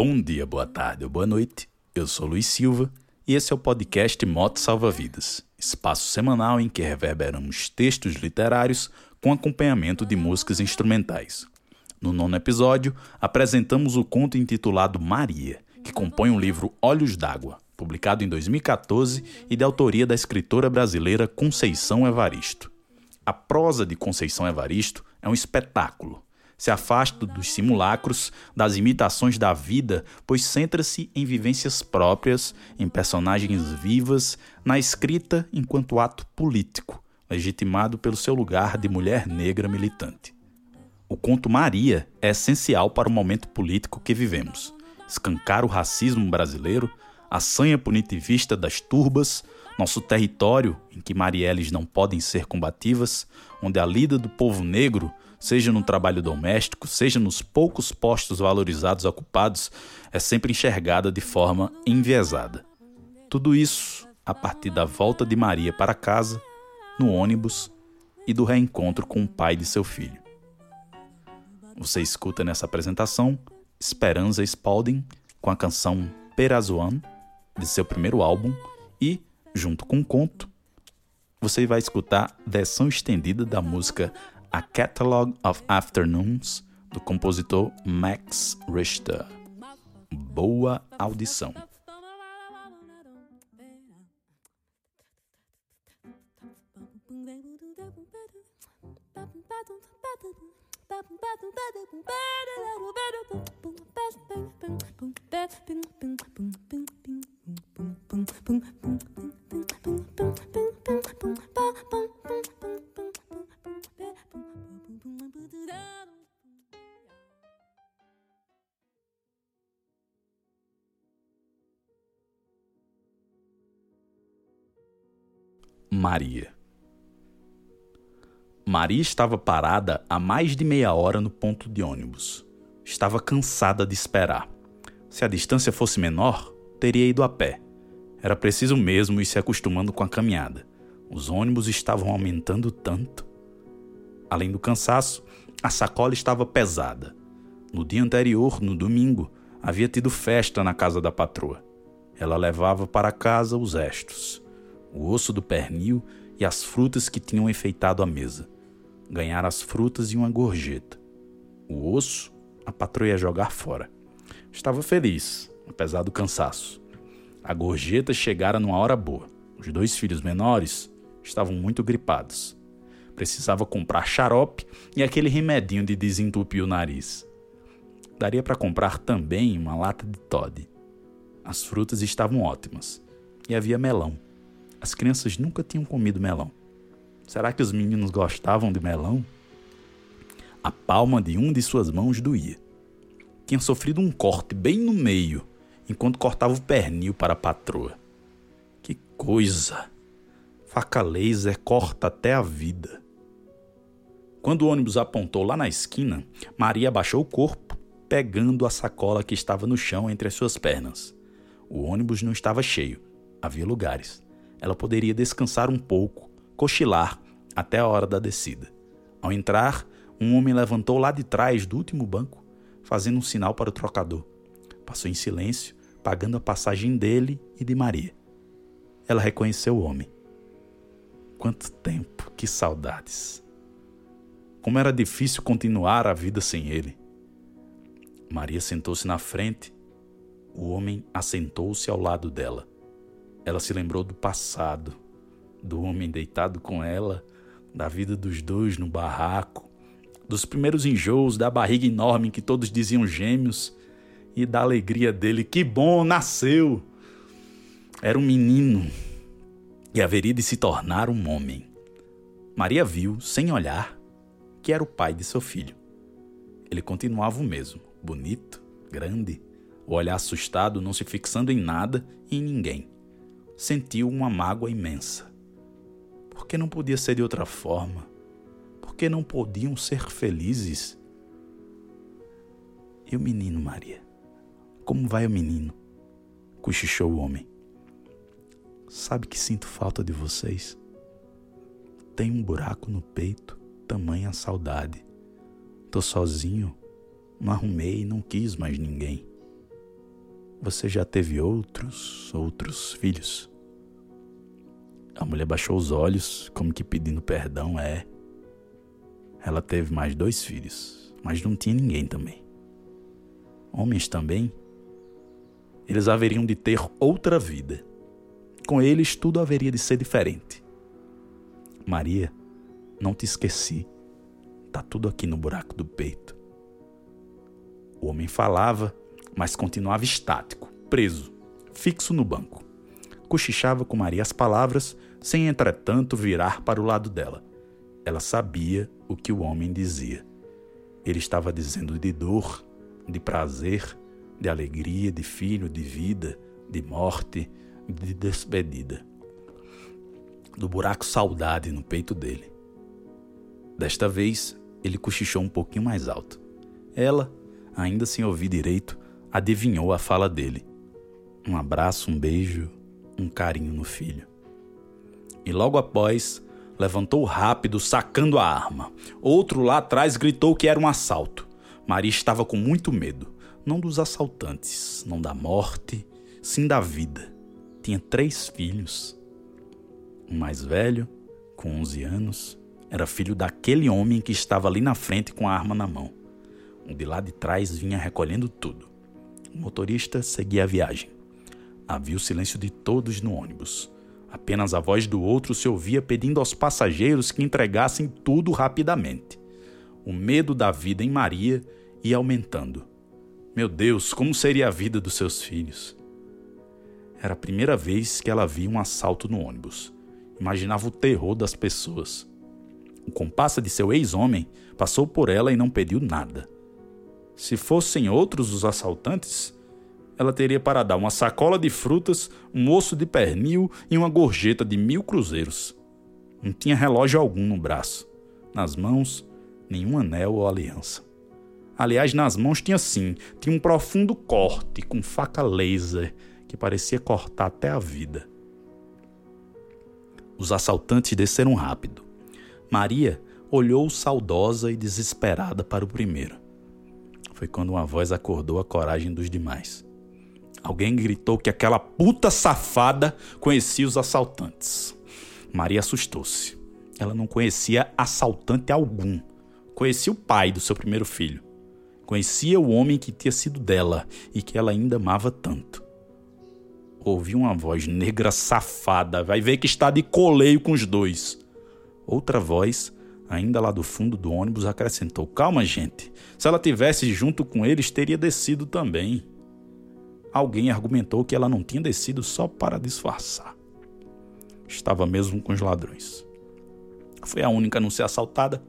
Bom dia, boa tarde ou boa noite. Eu sou Luiz Silva e esse é o podcast Moto Salva Vidas, espaço semanal em que reverberamos textos literários com acompanhamento de músicas instrumentais. No nono episódio, apresentamos o conto intitulado Maria, que compõe o livro Olhos d'Água, publicado em 2014 e de autoria da escritora brasileira Conceição Evaristo. A prosa de Conceição Evaristo é um espetáculo. Se afasta dos simulacros, das imitações da vida, pois centra-se em vivências próprias, em personagens vivas, na escrita enquanto ato político, legitimado pelo seu lugar de mulher negra militante. O conto Maria é essencial para o momento político que vivemos. Escancar o racismo brasileiro, a sanha punitivista das turbas, nosso território em que Marielles não podem ser combativas, onde a lida do povo negro seja no trabalho doméstico, seja nos poucos postos valorizados ocupados, é sempre enxergada de forma enviesada. Tudo isso a partir da volta de Maria para casa, no ônibus e do reencontro com o pai de seu filho. Você escuta nessa apresentação Esperança Spalding com a canção Perazuan, de seu primeiro álbum, e, junto com o conto, você vai escutar versão estendida da música a Catalogue of Afternoons, do compositor Max Richter. Boa audição. Maria. Maria estava parada há mais de meia hora no ponto de ônibus. Estava cansada de esperar. Se a distância fosse menor, teria ido a pé. Era preciso mesmo ir se acostumando com a caminhada. Os ônibus estavam aumentando tanto. Além do cansaço, a sacola estava pesada. No dia anterior, no domingo, havia tido festa na casa da patroa. Ela levava para casa os restos o osso do pernil e as frutas que tinham enfeitado a mesa. Ganhar as frutas e uma gorjeta. O osso a patroa ia jogar fora. Estava feliz, apesar do cansaço. A gorjeta chegara numa hora boa. Os dois filhos menores estavam muito gripados. Precisava comprar xarope e aquele remedinho de desentupir o nariz. Daria para comprar também uma lata de Todd. As frutas estavam ótimas e havia melão. As crianças nunca tinham comido melão. Será que os meninos gostavam de melão? A palma de um de suas mãos doía. Tinha sofrido um corte bem no meio, enquanto cortava o pernil para a patroa. Que coisa! Faca laser corta até a vida. Quando o ônibus apontou lá na esquina, Maria abaixou o corpo, pegando a sacola que estava no chão entre as suas pernas. O ônibus não estava cheio, havia lugares ela poderia descansar um pouco, cochilar até a hora da descida. Ao entrar, um homem levantou lá de trás do último banco, fazendo um sinal para o trocador. Passou em silêncio, pagando a passagem dele e de Maria. Ela reconheceu o homem. Quanto tempo, que saudades! Como era difícil continuar a vida sem ele. Maria sentou-se na frente. O homem assentou-se ao lado dela. Ela se lembrou do passado, do homem deitado com ela, da vida dos dois no barraco, dos primeiros enjoos, da barriga enorme que todos diziam gêmeos e da alegria dele. Que bom, nasceu! Era um menino e haveria de se tornar um homem. Maria viu, sem olhar, que era o pai de seu filho. Ele continuava o mesmo, bonito, grande, o olhar assustado, não se fixando em nada e em ninguém sentiu uma mágoa imensa. Por que não podia ser de outra forma? Por que não podiam ser felizes? E o menino, Maria? Como vai o menino? Cochichou o homem. Sabe que sinto falta de vocês? Tenho um buraco no peito, tamanha saudade. Tô sozinho, não arrumei e não quis mais ninguém. Você já teve outros, outros filhos? A mulher baixou os olhos, como que pedindo perdão. É. Ela teve mais dois filhos, mas não tinha ninguém também. Homens também? Eles haveriam de ter outra vida. Com eles tudo haveria de ser diferente. Maria, não te esqueci. Tá tudo aqui no buraco do peito. O homem falava, mas continuava estático, preso, fixo no banco. Cochichava com Maria as palavras, sem entretanto virar para o lado dela. Ela sabia o que o homem dizia. Ele estava dizendo de dor, de prazer, de alegria, de filho, de vida, de morte, de despedida. Do buraco saudade no peito dele. Desta vez, ele cochichou um pouquinho mais alto. Ela, ainda sem ouvir direito, adivinhou a fala dele. Um abraço, um beijo, um carinho no filho. E logo após, levantou rápido, sacando a arma. Outro lá atrás gritou que era um assalto. Maria estava com muito medo, não dos assaltantes, não da morte, sim da vida. Tinha três filhos. O mais velho, com 11 anos, era filho daquele homem que estava ali na frente com a arma na mão. O de lá de trás vinha recolhendo tudo. O motorista seguia a viagem. Havia o silêncio de todos no ônibus. Apenas a voz do outro se ouvia pedindo aos passageiros que entregassem tudo rapidamente. O medo da vida em Maria ia aumentando. Meu Deus, como seria a vida dos seus filhos? Era a primeira vez que ela via um assalto no ônibus. Imaginava o terror das pessoas. O comparsa de seu ex-homem passou por ela e não pediu nada. Se fossem outros os assaltantes, ela teria para dar uma sacola de frutas, um osso de pernil e uma gorjeta de mil cruzeiros. Não tinha relógio algum no braço. Nas mãos, nenhum anel ou aliança. Aliás, nas mãos tinha sim, tinha um profundo corte com faca laser que parecia cortar até a vida. Os assaltantes desceram rápido. Maria olhou saudosa e desesperada para o primeiro. Foi quando uma voz acordou a coragem dos demais. Alguém gritou que aquela puta safada conhecia os assaltantes. Maria assustou-se. Ela não conhecia assaltante algum. Conhecia o pai do seu primeiro filho. Conhecia o homem que tinha sido dela e que ela ainda amava tanto. Ouviu uma voz negra safada. Vai ver que está de coleio com os dois. Outra voz ainda lá do fundo do ônibus, acrescentou: Calma, gente. Se ela tivesse junto com eles, teria descido também. Alguém argumentou que ela não tinha descido só para disfarçar. Estava mesmo com os ladrões. Foi a única a não ser assaltada.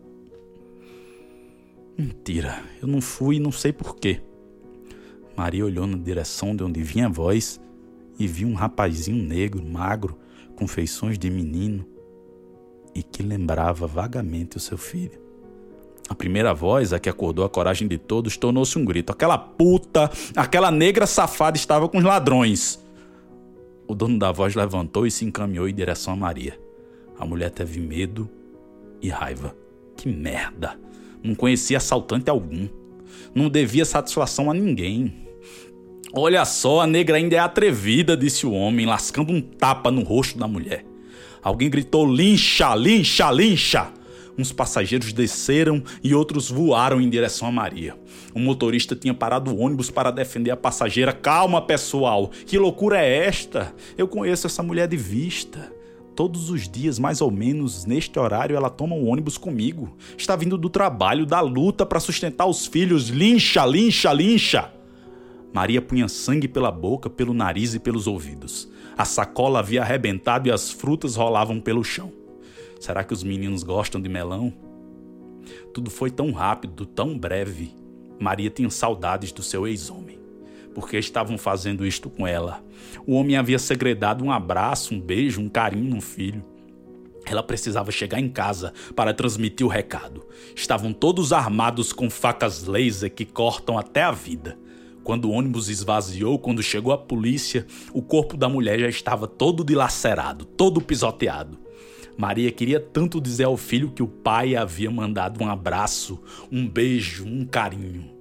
Mentira, eu não fui e não sei porquê. Maria olhou na direção de onde vinha a voz e viu um rapazinho negro, magro, com feições de menino, e que lembrava vagamente o seu filho. A primeira voz, a que acordou a coragem de todos, tornou-se um grito. Aquela puta, aquela negra safada estava com os ladrões. O dono da voz levantou e se encaminhou em direção a Maria. A mulher teve medo e raiva. Que merda! Não conhecia assaltante algum. Não devia satisfação a ninguém. Olha só, a negra ainda é atrevida, disse o homem, lascando um tapa no rosto da mulher. Alguém gritou: lincha, lincha, lincha! Uns passageiros desceram e outros voaram em direção a Maria. O motorista tinha parado o ônibus para defender a passageira. Calma, pessoal, que loucura é esta? Eu conheço essa mulher de vista. Todos os dias, mais ou menos, neste horário, ela toma o um ônibus comigo. Está vindo do trabalho, da luta para sustentar os filhos. Lincha, lincha, lincha! Maria punha sangue pela boca, pelo nariz e pelos ouvidos. A sacola havia arrebentado e as frutas rolavam pelo chão. Será que os meninos gostam de melão? Tudo foi tão rápido, tão breve. Maria tinha saudades do seu ex-homem. Porque estavam fazendo isto com ela. O homem havia segredado um abraço, um beijo, um carinho no filho. Ela precisava chegar em casa para transmitir o recado. Estavam todos armados com facas laser que cortam até a vida. Quando o ônibus esvaziou, quando chegou a polícia, o corpo da mulher já estava todo dilacerado, todo pisoteado. Maria queria tanto dizer ao filho que o pai havia mandado um abraço, um beijo, um carinho.